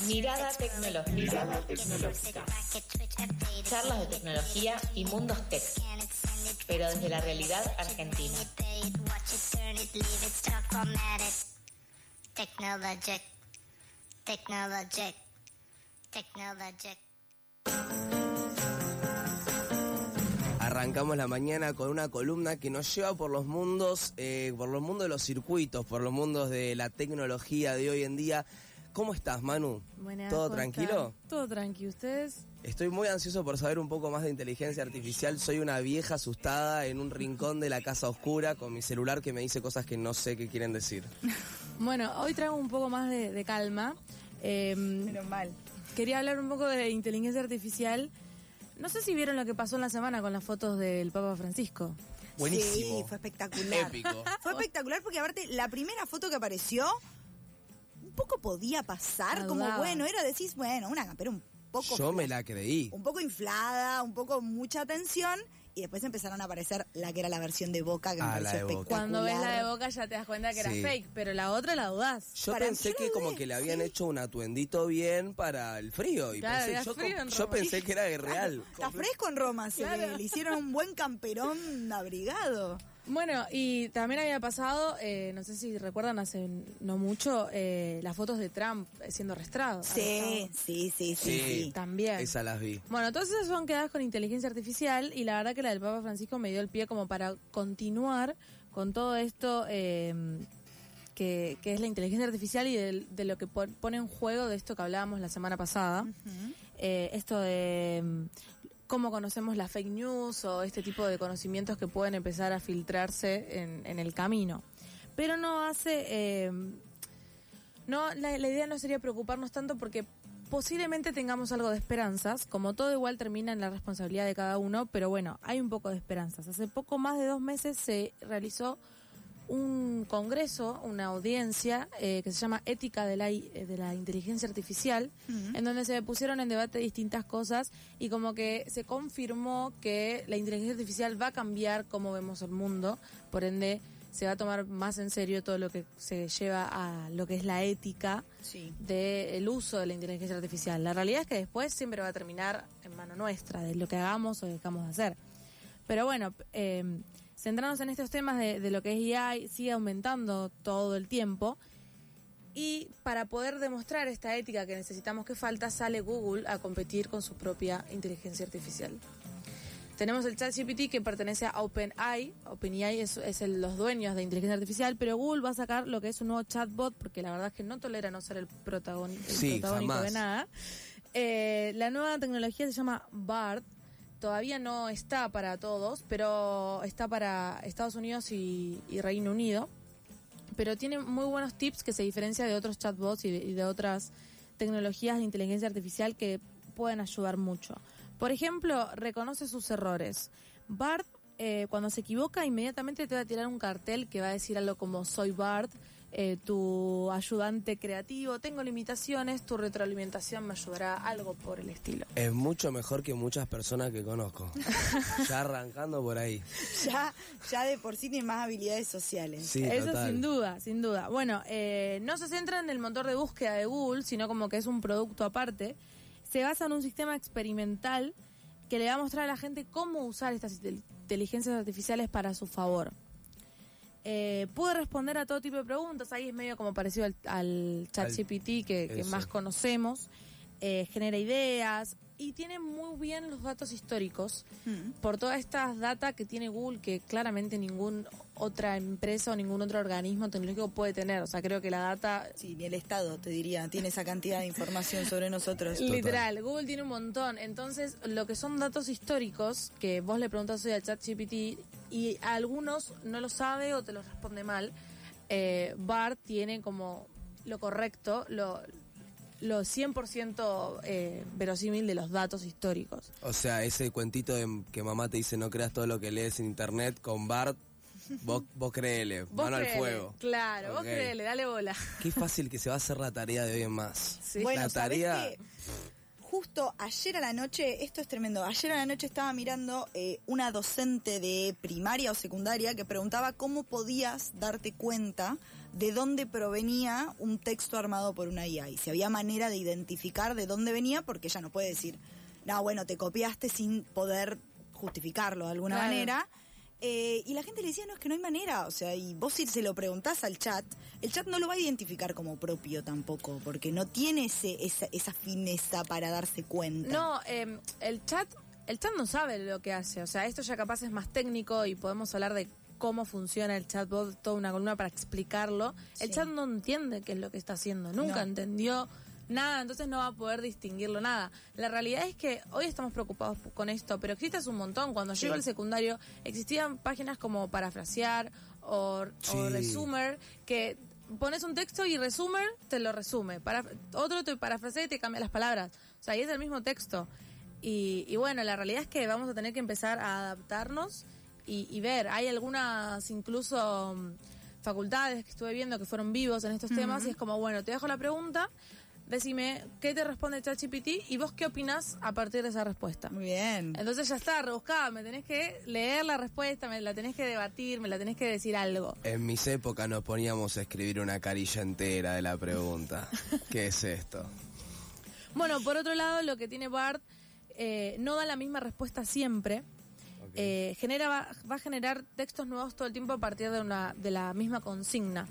Mirada tecnológica. Charlas de tecnología y mundos tech, pero desde la realidad argentina. Technologic. Technologic. Technologic. Arrancamos la mañana con una columna que nos lleva por los mundos, eh, por los mundos de los circuitos, por los mundos de la tecnología de hoy en día. ¿Cómo estás, Manu? Buenas, ¿Todo tranquilo? Todo tranquilo. ¿Ustedes? Estoy muy ansioso por saber un poco más de inteligencia artificial. Soy una vieja asustada en un rincón de la casa oscura con mi celular que me dice cosas que no sé qué quieren decir. bueno, hoy traigo un poco más de, calma. Eh, Menos mal. Quería hablar un poco de inteligencia artificial no sé si vieron lo que pasó en la semana con las fotos del Papa Francisco. Buenísimo. Sí, fue espectacular. Épico. Fue espectacular porque aparte la primera foto que apareció un poco podía pasar, como bueno, era decís, bueno, una pero un poco Yo me la creí. Un poco inflada, un poco mucha tensión y después empezaron a aparecer la que era la versión de Boca que me ah, pareció espectacular. Cuando ves la de Boca ya te das cuenta que era fake, pero la otra la dudás. Yo pensé que como que le habían hecho un atuendito bien para el frío y pensé, yo, pensé que era real. Está fresco en Roma, le hicieron un buen camperón abrigado. Bueno, y también había pasado, eh, no sé si recuerdan hace no mucho, eh, las fotos de Trump siendo arrestado. Sí, sí, sí, sí, También. Esa las vi. Bueno, todas esas son quedadas con inteligencia artificial y la verdad que la del Papa Francisco me dio el pie como para continuar con todo esto em, que, es la inteligencia artificial y de, lo que pone en juego de esto que hablábamos la semana pasada. Eh, esto de em, cómo conocemos la fake news o este tipo de conocimientos que pueden empezar a filtrarse en, el camino. Pero no hace... Eh, no, la, idea no sería preocuparnos tanto porque posiblemente tengamos algo de esperanzas, como todo igual termina en la responsabilidad de cada uno, pero bueno, hay un poco de esperanzas. Hace poco más de dos meses se realizó un congreso, una audiencia eh, que se llama Ética de la, eh, de la Inteligencia Artificial, en donde se pusieron en debate distintas cosas y como que se confirmó que la inteligencia artificial va a cambiar cómo vemos el mundo, por ende se va a tomar más en serio todo lo que se lleva a lo que es la ética del uso de la inteligencia artificial. La realidad es que después siempre va a terminar en mano nuestra, de lo que hagamos o dejamos de hacer. Pero bueno, eh, centrarnos en estos temas de, lo que es IA sigue aumentando todo el tiempo. Y para poder demostrar esta ética que necesitamos que falta, sale Google a competir con su propia inteligencia artificial. Tenemos el ChatGPT que pertenece a OpenAI. OpenAI es, es el, los dueños de inteligencia artificial, pero Google va a sacar lo que es un nuevo chatbot porque la verdad es que no tolera no ser el, protagónico de nada. Eh, la nueva tecnología se llama BART todavía no está para todos, pero está para Estados Unidos y, Reino Unido. Pero tiene muy buenos tips que se diferencia de otros chatbots y de, otras tecnologías de inteligencia artificial que pueden ayudar mucho. Por ejemplo, reconoce sus errores. Bart, eh, cuando se equivoca, inmediatamente te va a tirar un cartel que va a decir algo como soy Bart eh, tu ayudante creativo, tengo limitaciones, tu retroalimentación me ayudará algo por el estilo. Es mucho mejor que muchas personas que conozco. ya arrancando por ahí. Ya, ya de por sí tiene más habilidades sociales. Sí, Eso sin duda, sin duda. Bueno, eh, no se centra en el motor de búsqueda de Google, sino como que es un producto aparte. Se basa en un sistema experimental que le va a mostrar a la gente cómo usar estas inteligencias artificiales para su favor. Eh, pude responder a todo tipo de preguntas, ahí es medio como parecido al, chat GPT que, más conocemos, eh, genera ideas y tiene muy bien los datos históricos mm. por todas estas data que tiene Google que claramente ninguna otra empresa o ningún otro organismo tecnológico puede tener. O sea, creo que la data... Sí, ni el Estado, te diría, tiene esa cantidad de información sobre nosotros. Literal, Google tiene un montón. Entonces, lo que son datos históricos, que vos le preguntas hoy al chat GPT y a algunos no lo sabe o te lo responde mal, eh, BART tiene como lo correcto, lo, lo 100% eh, verosímil de los datos históricos. O sea, ese cuentito de que mamá te dice no creas todo lo que lees en internet con BART, Vos, vos créele, mano al fuego. Claro, vos créele, dale bola. Qué fácil que se va a hacer la tarea de hoy en más. Sí. Bueno, la tarea justo ayer a la noche, esto es tremendo, ayer a la noche estaba mirando eh, una docente de primaria o secundaria que preguntaba cómo podías darte cuenta de dónde provenía un texto armado por una IA y si había manera de identificar de dónde venía, porque ella no puede decir, no, bueno, te copiaste sin poder justificarlo de alguna Claro. manera. Eh, y la gente le decía, no, es que no hay manera. O sea, y vos si se lo preguntás al chat, el chat no lo va a identificar como propio tampoco, porque no tiene ese, esa, esa fineza para darse cuenta. No, eh, el chat, el chat no sabe lo que hace. O sea, esto ya capaz es más técnico y podemos hablar de cómo funciona el chatbot, toda una columna para explicarlo. El chat no entiende qué es lo que está haciendo, nunca No. entendió nada, entonces no va a poder distinguirlo nada. La realidad es que hoy estamos preocupados con esto, pero existe hace un montón. Cuando Sí. yo al secundario existían páginas como Parafrasear o, Sí. o Resumer que pones un texto y Resumer te lo resume. Para, otro te parafrasea y te cambia las palabras. O sea, y es el mismo texto. Y, y bueno, la realidad es que vamos a tener que empezar a adaptarnos y, y ver. Hay algunas incluso mm, facultades que estuve viendo que fueron vivos en estos temas y es como, bueno, te dejo la pregunta, decime qué te responde ChatGPT y vos qué opinás a partir de esa respuesta. Muy bien. Entonces ya está, rebuscada, me tenés que leer la respuesta, me la tenés que debatir, me la tenés que decir algo. En mis épocas nos poníamos a escribir una carilla entera de la pregunta. ¿Qué es esto? Bueno, por otro lado, lo que tiene Bart eh, no da la misma respuesta siempre. Eh, genera va, va a generar textos nuevos todo el tiempo a partir de una de la misma consigna.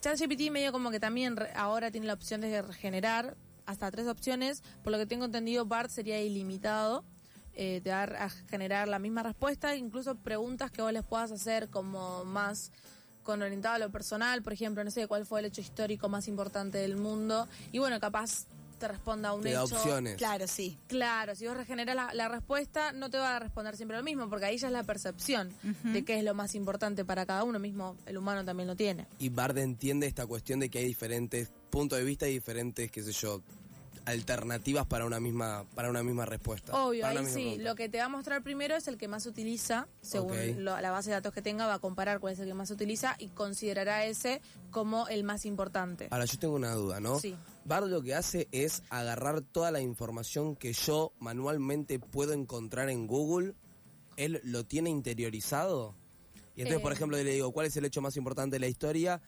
ChatGPT medio como que también re- ahora tiene la opción de generar hasta tres opciones. Por lo que tengo entendido, Bart sería ilimitado. Eh, te va a generar la misma respuesta, incluso preguntas que vos les puedas hacer como más con orientado a lo personal, por ejemplo, no sé cuál fue el hecho histórico más importante del mundo. Y bueno, capaz te responda un Te da hecho. opciones. Claro, sí. Claro, si vos regeneras la, la respuesta, no te va a responder siempre lo mismo, porque ahí ya es la percepción de qué es lo más importante para cada uno mismo. El humano también lo tiene. Y Bard entiende esta cuestión de que hay diferentes puntos de vista y diferentes, qué sé yo, alternativas para una misma para una misma respuesta. Obvio, ahí sí. pregunta. Lo que te va a mostrar primero es el que más se utiliza, según lo- la base de datos que tenga, va a comparar cuál es el que más se utiliza y considerará ese como el más importante. Ahora, yo tengo una duda, ¿no? Sí. Bard lo que hace es agarrar toda la información que yo manualmente puedo encontrar en Google, él lo tiene interiorizado. Y entonces, por Eh. ejemplo, le digo, ¿cuál es el hecho más importante de la historia?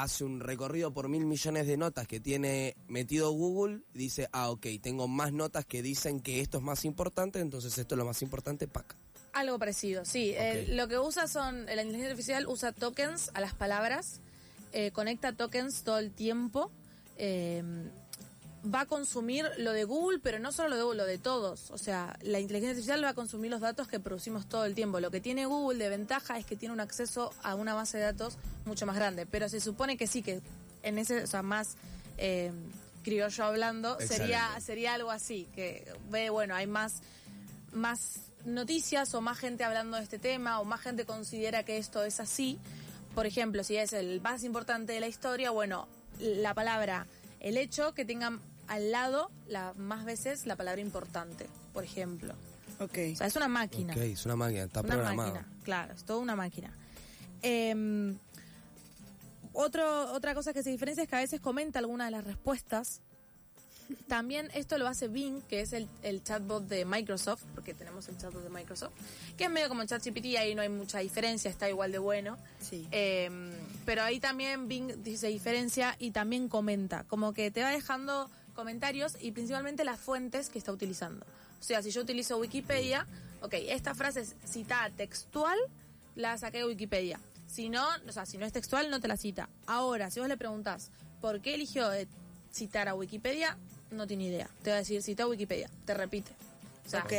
Hace un recorrido por mil millones de notas que tiene metido Google, dice, ah, ok, tengo más notas que dicen que esto es más importante, entonces esto es lo más importante, pac. Algo parecido, sí. Eh, lo que usa son, la inteligencia artificial usa tokens a las palabras, eh, conecta tokens todo el tiempo, eh, va a consumir lo de Google, pero no solo lo de Google, lo de todos. O sea, la inteligencia artificial va a consumir los datos que producimos todo el tiempo. Lo que tiene Google de ventaja es que tiene un acceso a una base de datos mucho más grande, pero se supone que sí, que en ese, o sea, más... Eh, criollo hablando, sería, sería algo así, que ve, bueno, hay más más noticias o más gente hablando de este tema o más gente considera que esto es así. Por ejemplo, si es el más importante de la historia, bueno, la palabra, el hecho que tengan al lado la, más veces la palabra importante, por ejemplo. Ok. O sea, es una máquina. Ok, es una máquina, está una programado. máquina, claro, es toda una máquina. Eh, otro, otra cosa que se diferencia es que a veces comenta alguna de las respuestas. También esto lo hace Bing, que es el, el chatbot de Microsoft, porque tenemos el chatbot de Microsoft, que es medio como ChatGPT, ahí no hay mucha diferencia, está igual de bueno. Sí. Eh, pero ahí también Bing se diferencia y también comenta, como que te va dejando comentarios y principalmente las fuentes que está utilizando. O sea, si yo utilizo Wikipedia, ok, esta frase es citada textual, la saqué de Wikipedia. Si no, o sea, si no es textual, no te la cita. Ahora, si vos le preguntás por qué eligió citar a Wikipedia, no tiene idea. Te va a decir cita a Wikipedia, te repite. O sea, Ok.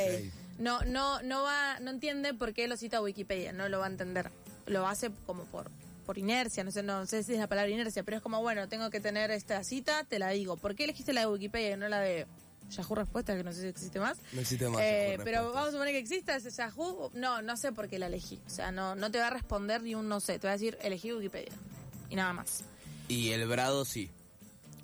no, no, no va, no entiende por qué lo cita Wikipedia, no lo va a entender. Lo hace como por, por inercia, no sé, no sé si es la palabra inercia, pero es como, bueno, tengo que tener esta cita, te la digo. ¿Por qué elegiste la de Wikipedia y no la de Yahoo Respuesta, que no sé si existe más? No existe más. Eh, pero Respuestas. vamos a suponer que exista ese Yahoo. No, no sé por qué la elegí. O sea, no, no te va a responder ni un no sé, te va a decir elegí Wikipedia. Y nada más. Y el brado sí.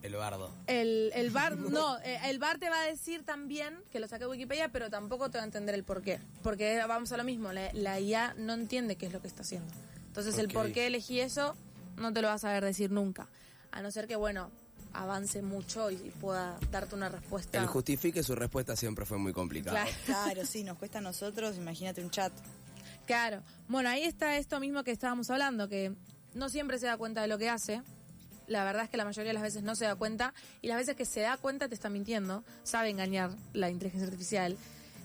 El bardo. El, el bar, no, eh, el bar te va a decir también que lo saqué de Wikipedia, pero tampoco te va a entender el por qué. Porque vamos a lo mismo, la, la IA no entiende qué es lo que está haciendo. Entonces el por qué elegí eso no te lo vas a saber decir nunca. A no ser que, bueno, avance mucho y, y pueda darte una respuesta. El justifique su respuesta siempre fue muy complicado. Claro. Claro, sí, nos cuesta a nosotros, imagínate un chat. Claro. Bueno, ahí está esto mismo que estábamos hablando, que no siempre se da cuenta de lo que hace. La verdad es que la mayoría de las veces no se da cuenta y las veces que se da cuenta te está mintiendo, sabe engañar la inteligencia artificial.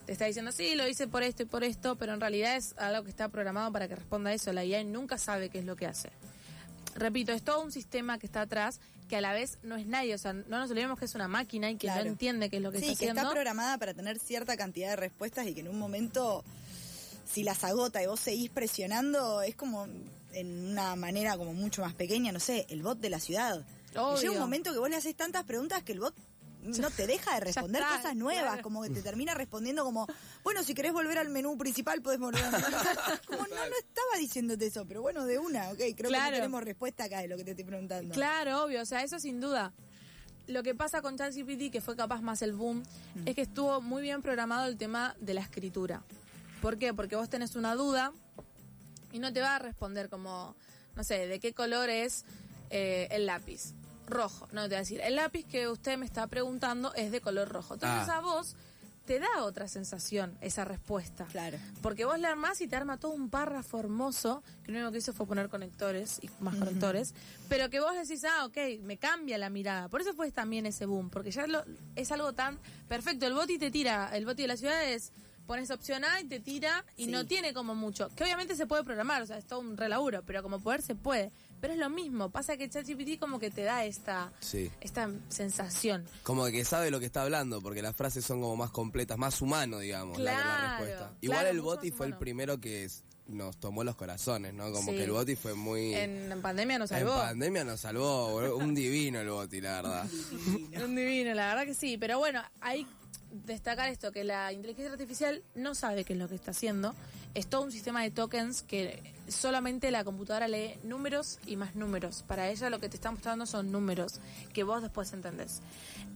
Te está diciendo, sí, lo hice por esto y por esto, pero en realidad es algo que está programado para que responda a eso. La IA nunca sabe qué es lo que hace. Repito, es todo un sistema que está atrás que a la vez no es nadie. O sea, no nos olvidemos que es una máquina y que Claro. no entiende qué es lo que Sí, está que haciendo. está programada para tener cierta cantidad de respuestas y que en un momento, si las agota y vos seguís presionando, es como en una manera como mucho más pequeña, no sé, el bot de la ciudad. Obvio. Llega un momento que vos le haces tantas preguntas que el bot no te deja de responder está, cosas nuevas, claro. como que te termina respondiendo como, bueno, si querés volver al menú principal, podés volver al menú principal. Como, no, no estaba diciéndote eso, pero bueno, de una, ok, creo que Claro. no tenemos respuesta acá de lo que te estoy preguntando. Claro, obvio, o sea, eso sin duda. Lo que pasa con ChatGPT, que fue capaz más el boom, Mm. es que estuvo muy bien programado el tema de la escritura. ¿Por qué? Porque vos tenés una duda y no te va a responder como, no sé, ¿de qué color es eh, el lápiz? Rojo. No, te va a decir, el lápiz que usted me está preguntando es de color rojo. Entonces Ah. a vos te da otra sensación esa respuesta. Claro. Porque vos le armás y te arma todo un párrafo hermoso, que lo único que hizo fue poner conectores y más conectores, pero que vos decís, ah, ok, me cambia la mirada. Por eso fue también ese boom, porque ya lo- es algo tan perfecto. El boti te tira, el boti de la ciudad es, pones opción A y te tira y Sí. no tiene como mucho. Que obviamente se puede programar, o sea, es todo un relaburo, pero como poder se puede. Pero es lo mismo, pasa que ChatGPT como que te da esta, Sí. esta sensación. Como que sabe lo que está hablando, porque las frases son como más completas, más humano, digamos, la- la, Claro, respuesta. Igual claro, el Boti fue el primero que es- nos tomó los corazones, ¿no? Como Sí. que el Boti fue muy... En, en pandemia nos en salvó. pandemia nos salvó, un divino el Boti, la verdad. Un divino, la verdad que sí. Pero bueno, hay destacar esto, que la inteligencia artificial no sabe qué es lo que está haciendo. Es todo un sistema de tokens que solamente la computadora lee números y más números. Para ella lo que te está mostrando son números que vos después entendés.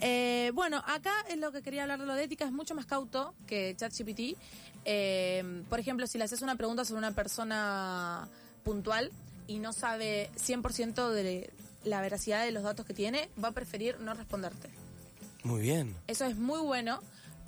Eh, bueno, acá es lo que quería hablar de lo de ética, es mucho más cauto que ChatGPT. Eh, por ejemplo, si le haces una pregunta sobre una persona puntual y no sabe 100% de la veracidad de los datos que tiene, va a preferir no responderte. Muy bien. Eso es muy bueno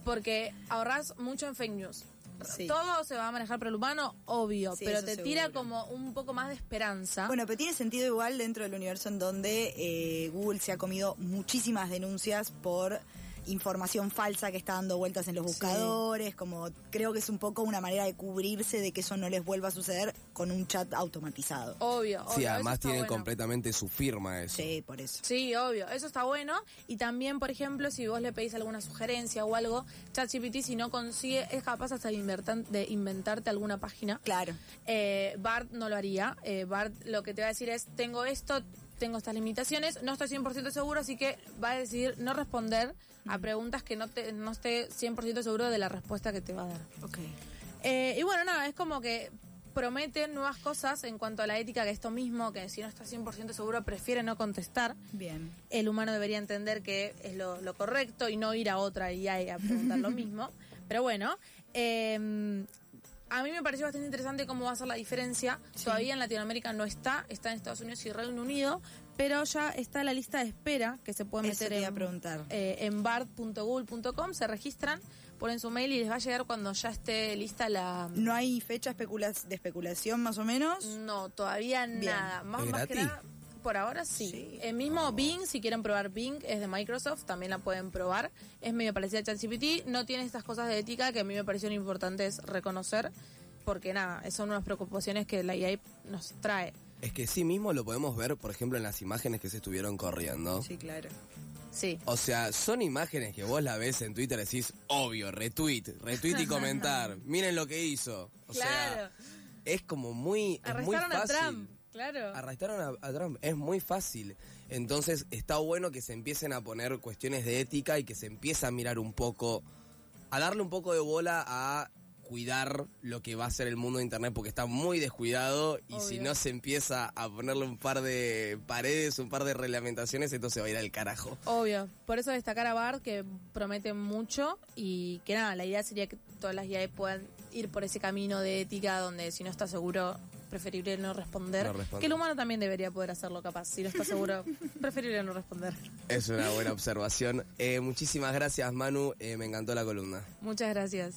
porque ahorras mucho en fake news. Sí. Todo se va a manejar por el humano, obvio, Sí, pero te tira seguro. como un poco más de esperanza. Bueno, pero tiene sentido igual dentro del universo en donde eh, Google se ha comido muchísimas denuncias por información falsa que está dando vueltas en los Sí. buscadores, como creo que es un poco una manera de cubrirse de que eso no les vuelva a suceder con un chat automatizado. obvio, obvio. Sí, además tiene bueno. completamente su firma eso. Sí, por eso. Sí, obvio, eso está bueno. Y también, por ejemplo, si vos le pedís alguna sugerencia o algo, ChatGPT, si no consigue, es capaz hasta de, de inventarte alguna página. Claro. Eh, Bart no lo haría. Eh, Bart lo que te va a decir es, tengo esto, tengo estas limitaciones, no estoy 100% seguro, así que va a decidir no responder a preguntas que no, te, no esté 100% seguro de la respuesta que te va a dar. Ok. Eh, y bueno, nada, es como que prometen nuevas cosas en cuanto a la ética, que esto mismo, que si no está 100% seguro prefiere no contestar. Bien. El humano debería entender que es lo, lo correcto y no ir a otra y a preguntar lo mismo. Pero bueno, eh, a mí me pareció bastante interesante cómo va a ser la diferencia. Todavía en Latinoamérica no está, está en Estados Unidos y Reino Unido, pero ya está la lista de espera que se puede meter en, preguntar. eh, en bard.google.com, se registran, ponen su mail y les va a llegar cuando ya esté lista la... ¿No hay fecha especula- de especulación más o menos? No, todavía Bien. nada. Más, ¿Es más que nada, por ahora sí. Sí. El mismo Bing, si quieren probar Bing, es de Microsoft, también la pueden probar. Es medio parecida a ChatGPT, no tiene estas cosas de ética que a mí me parecieron importantes reconocer, porque nada, son unas preocupaciones que la IA nos trae. Es que sí mismo lo podemos ver, por ejemplo, en las imágenes que se estuvieron corriendo. Sí, claro. Sí. O sea, son imágenes que vos la ves en Twitter y decís, obvio, retweet, retweet y comentar. Miren lo que hizo. O claro. sea, es como muy, es muy Arrestaron a fácil. Trump, claro. Arrestaron a, a Trump, es muy fácil. Entonces está bueno que se empiecen a poner cuestiones de ética y que se empiece a mirar un poco, a darle un poco de bola a cuidar lo que va a ser el mundo de internet porque está muy descuidado y si no se empieza a ponerle un par de paredes, un par de reglamentaciones, entonces va a ir al carajo. Obvio, por eso destacar a Bard que promete mucho y que nada, la idea sería que todas las IA puedan ir por ese camino de ética donde si no está seguro, preferible no responder. No responder. Que el humano también debería poder hacerlo capaz, si no está seguro, preferible no responder. Es una buena observación. Eh, muchísimas gracias Manu, Eh, me encantó la columna. Muchas gracias.